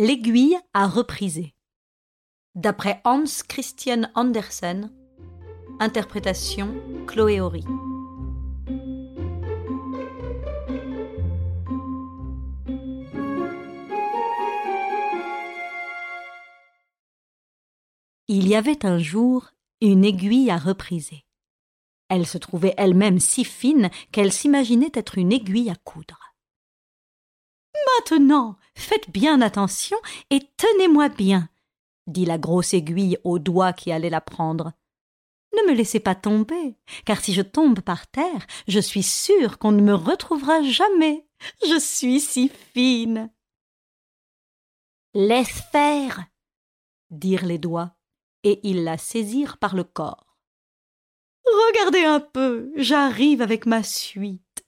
L'aiguille à repriser. D'après Hans Christian Andersen, interprétation Chloé Horry. Il y avait un jour une aiguille à repriser. Elle se trouvait elle-même si fine qu'elle s'imaginait être une aiguille à coudre. Maintenant, faites bien attention et tenez-moi bien, dit la grosse aiguille au doigt qui allait la prendre. Ne me laissez pas tomber, car si je tombe par terre, je suis sûre qu'on ne me retrouvera jamais. Je suis si fine. Laisse faire, dirent les doigts, et ils la saisirent par le corps. Regardez un peu, j'arrive avec ma suite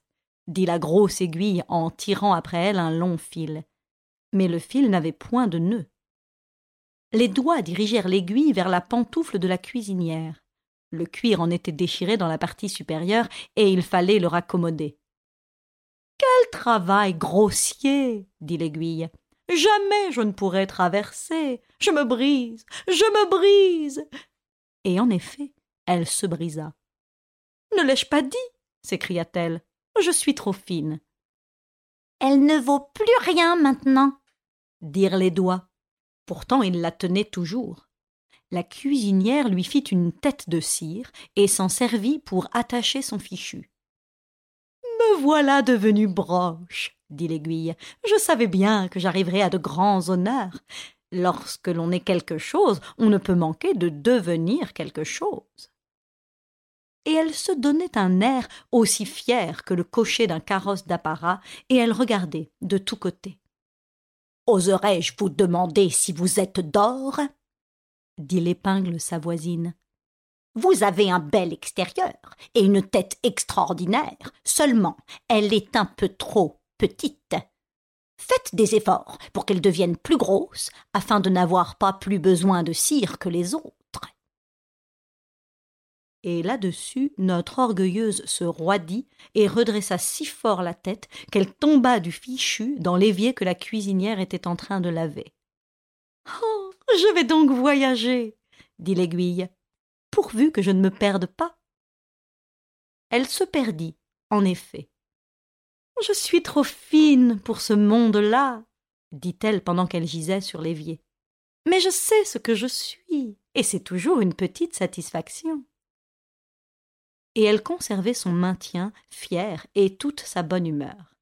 dit la grosse aiguille en tirant après elle un long fil. Mais le fil n'avait point de nœud. Les doigts dirigèrent l'aiguille vers la pantoufle de la cuisinière. Le cuir en était déchiré dans la partie supérieure et il fallait le raccommoder. Quel travail grossier dit l'aiguille. Jamais je ne pourrai traverser. Je me brise. Je me brise. Et en effet, elle se brisa. Ne l'ai-je pas dit? s'écria-t-elle. Je suis trop fine. Elle ne vaut plus rien maintenant, dirent les doigts. Pourtant il la tenait toujours. La cuisinière lui fit une tête de cire et s'en servit pour attacher son fichu. Me voilà devenue broche, dit l'aiguille. Je savais bien que j'arriverais à de grands honneurs. Lorsque l'on est quelque chose, on ne peut manquer de devenir quelque chose et elle se donnait un air aussi fier que le cocher d'un carrosse d'apparat, et elle regardait de tous côtés. Oserais-je vous demander si vous êtes d'or? dit l'épingle sa voisine. Vous avez un bel extérieur et une tête extraordinaire, seulement elle est un peu trop petite. Faites des efforts pour qu'elle devienne plus grosse, afin de n'avoir pas plus besoin de cire que les autres et là-dessus notre orgueilleuse se roidit et redressa si fort la tête qu'elle tomba du fichu dans l'évier que la cuisinière était en train de laver. Oh. Je vais donc voyager. dit l'aiguille. Pourvu que je ne me perde pas. Elle se perdit, en effet. Je suis trop fine pour ce monde là, dit-elle pendant qu'elle gisait sur l'évier. Mais je sais ce que je suis, et c'est toujours une petite satisfaction et elle conservait son maintien fier et toute sa bonne humeur.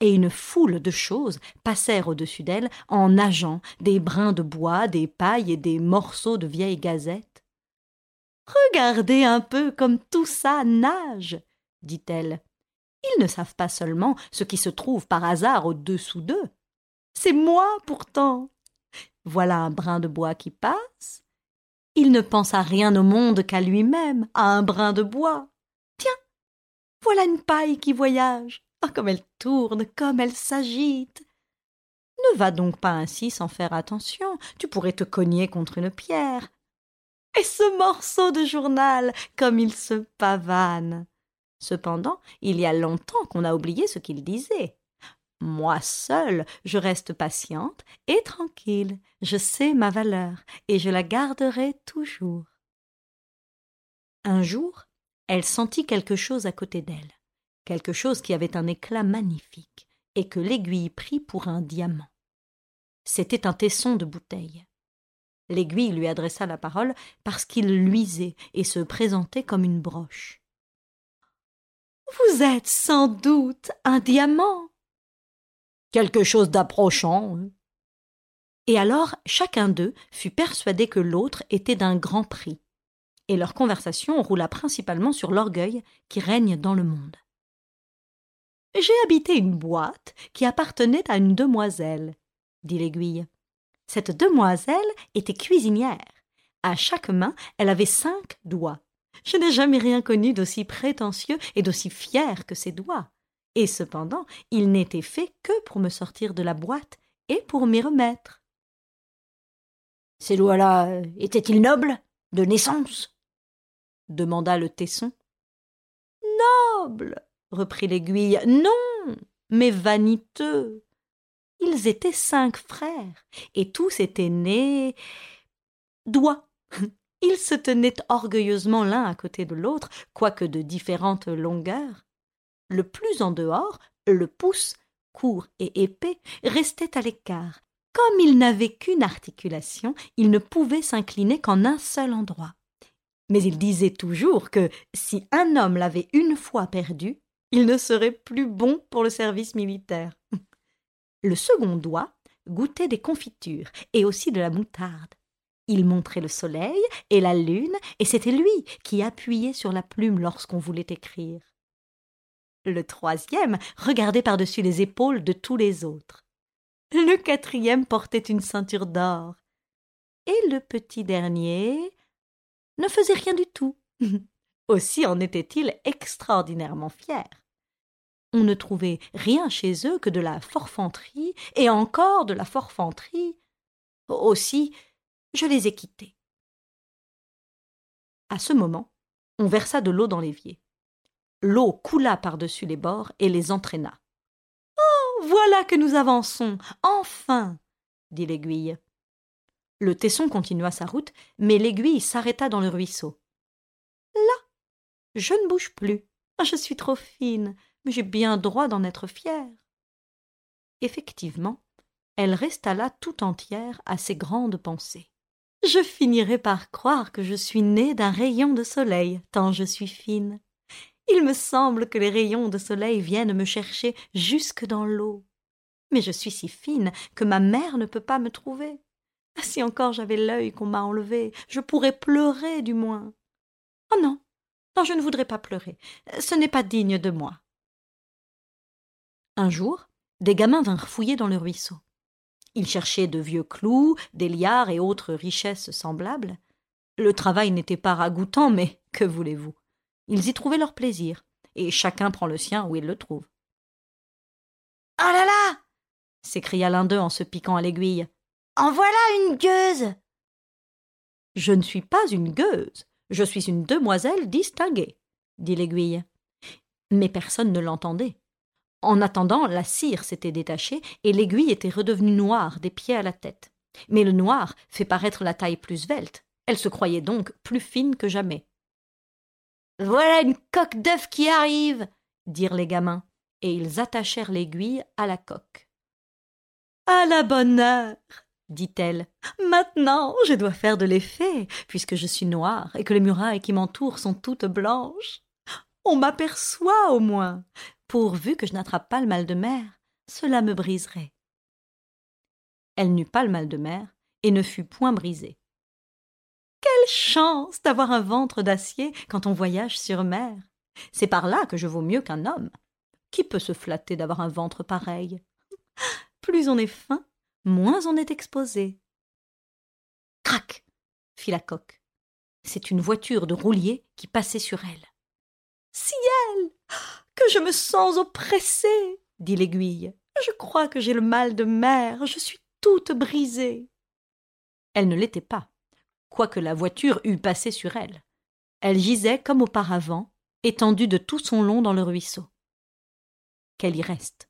Et une foule de choses passèrent au-dessus d'elle en nageant des brins de bois, des pailles et des morceaux de vieilles gazettes. Regardez un peu comme tout ça nage, dit-elle. Ils ne savent pas seulement ce qui se trouve par hasard au-dessous d'eux. C'est moi pourtant. Voilà un brin de bois qui passe, il ne pense à rien au monde qu'à lui-même, à un brin de bois. Tiens, voilà une paille qui voyage. Ah, comme elle tourne, comme elle s'agite. Ne va donc pas ainsi sans faire attention, tu pourrais te cogner contre une pierre. Et ce morceau de journal, comme il se pavane. Cependant, il y a longtemps qu'on a oublié ce qu'il disait. Moi seule, je reste patiente et tranquille. Je sais ma valeur et je la garderai toujours. Un jour, elle sentit quelque chose à côté d'elle, quelque chose qui avait un éclat magnifique et que l'aiguille prit pour un diamant. C'était un tesson de bouteille. L'aiguille lui adressa la parole parce qu'il luisait et se présentait comme une broche. Vous êtes sans doute un diamant, quelque chose d'approchant. Hein. Et alors chacun d'eux fut persuadé que l'autre était d'un grand prix, et leur conversation roula principalement sur l'orgueil qui règne dans le monde. J'ai habité une boîte qui appartenait à une demoiselle, dit l'aiguille. Cette demoiselle était cuisinière. À chaque main, elle avait cinq doigts. Je n'ai jamais rien connu d'aussi prétentieux et d'aussi fier que ses doigts et cependant il n'était fait que pour me sortir de la boîte et pour m'y remettre. Ces doigts-là euh, étaient-ils nobles, de naissance? demanda le tesson. Nobles reprit l'aiguille. Non, mais vaniteux. Ils étaient cinq frères, et tous étaient nés doigts. Ils se tenaient orgueilleusement l'un à côté de l'autre, quoique de différentes longueurs. Le plus en dehors, le pouce, court et épais, restait à l'écart. Comme il n'avait qu'une articulation, il ne pouvait s'incliner qu'en un seul endroit. Mais il disait toujours que si un homme l'avait une fois perdu, il ne serait plus bon pour le service militaire. Le second doigt goûtait des confitures et aussi de la moutarde. Il montrait le soleil et la lune, et c'était lui qui appuyait sur la plume lorsqu'on voulait écrire. Le troisième regardait par-dessus les épaules de tous les autres. Le quatrième portait une ceinture d'or. Et le petit dernier ne faisait rien du tout. Aussi en était-il extraordinairement fier. On ne trouvait rien chez eux que de la forfanterie, et encore de la forfanterie. Aussi, je les ai quittés. À ce moment, on versa de l'eau dans l'évier. L'eau coula par-dessus les bords et les entraîna. Oh. Voilà que nous avançons. Enfin. dit l'aiguille. Le tesson continua sa route, mais l'aiguille s'arrêta dans le ruisseau. Là. Je ne bouge plus. Je suis trop fine, mais j'ai bien droit d'en être fière. Effectivement, elle resta là tout entière à ses grandes pensées. Je finirai par croire que je suis née d'un rayon de soleil, tant je suis fine. Il me semble que les rayons de soleil viennent me chercher jusque dans l'eau. Mais je suis si fine que ma mère ne peut pas me trouver. Si encore j'avais l'œil qu'on m'a enlevé, je pourrais pleurer du moins. Oh non, non, je ne voudrais pas pleurer. Ce n'est pas digne de moi. Un jour, des gamins vinrent fouiller dans le ruisseau. Ils cherchaient de vieux clous, des liards et autres richesses semblables. Le travail n'était pas ragoûtant, mais que voulez-vous? Ils y trouvaient leur plaisir, et chacun prend le sien où il le trouve. Ah là là s'écria l'un d'eux en se piquant à l'aiguille. En voilà une gueuse Je ne suis pas une gueuse, je suis une demoiselle distinguée, dit l'aiguille. Mais personne ne l'entendait. En attendant, la cire s'était détachée et l'aiguille était redevenue noire des pieds à la tête. Mais le noir fait paraître la taille plus svelte. Elle se croyait donc plus fine que jamais. Voilà une coque d'œuf qui arrive dirent les gamins, et ils attachèrent l'aiguille à la coque. À la bonne heure dit-elle. Maintenant, je dois faire de l'effet, puisque je suis noire et que les murailles qui m'entourent sont toutes blanches. On m'aperçoit au moins pourvu que je n'attrape pas le mal de mer, cela me briserait. Elle n'eut pas le mal de mer et ne fut point brisée. Quelle chance d'avoir un ventre d'acier quand on voyage sur mer. C'est par là que je vaux mieux qu'un homme. Qui peut se flatter d'avoir un ventre pareil? Plus on est fin, moins on est exposé. Crac fit la coque. C'est une voiture de roulier qui passait sur elle. Ciel que je me sens oppressée, dit l'aiguille. Je crois que j'ai le mal de mer, je suis toute brisée. Elle ne l'était pas, quoique la voiture eût passé sur elle. Elle gisait comme auparavant, étendue de tout son long dans le ruisseau. Qu'elle y reste.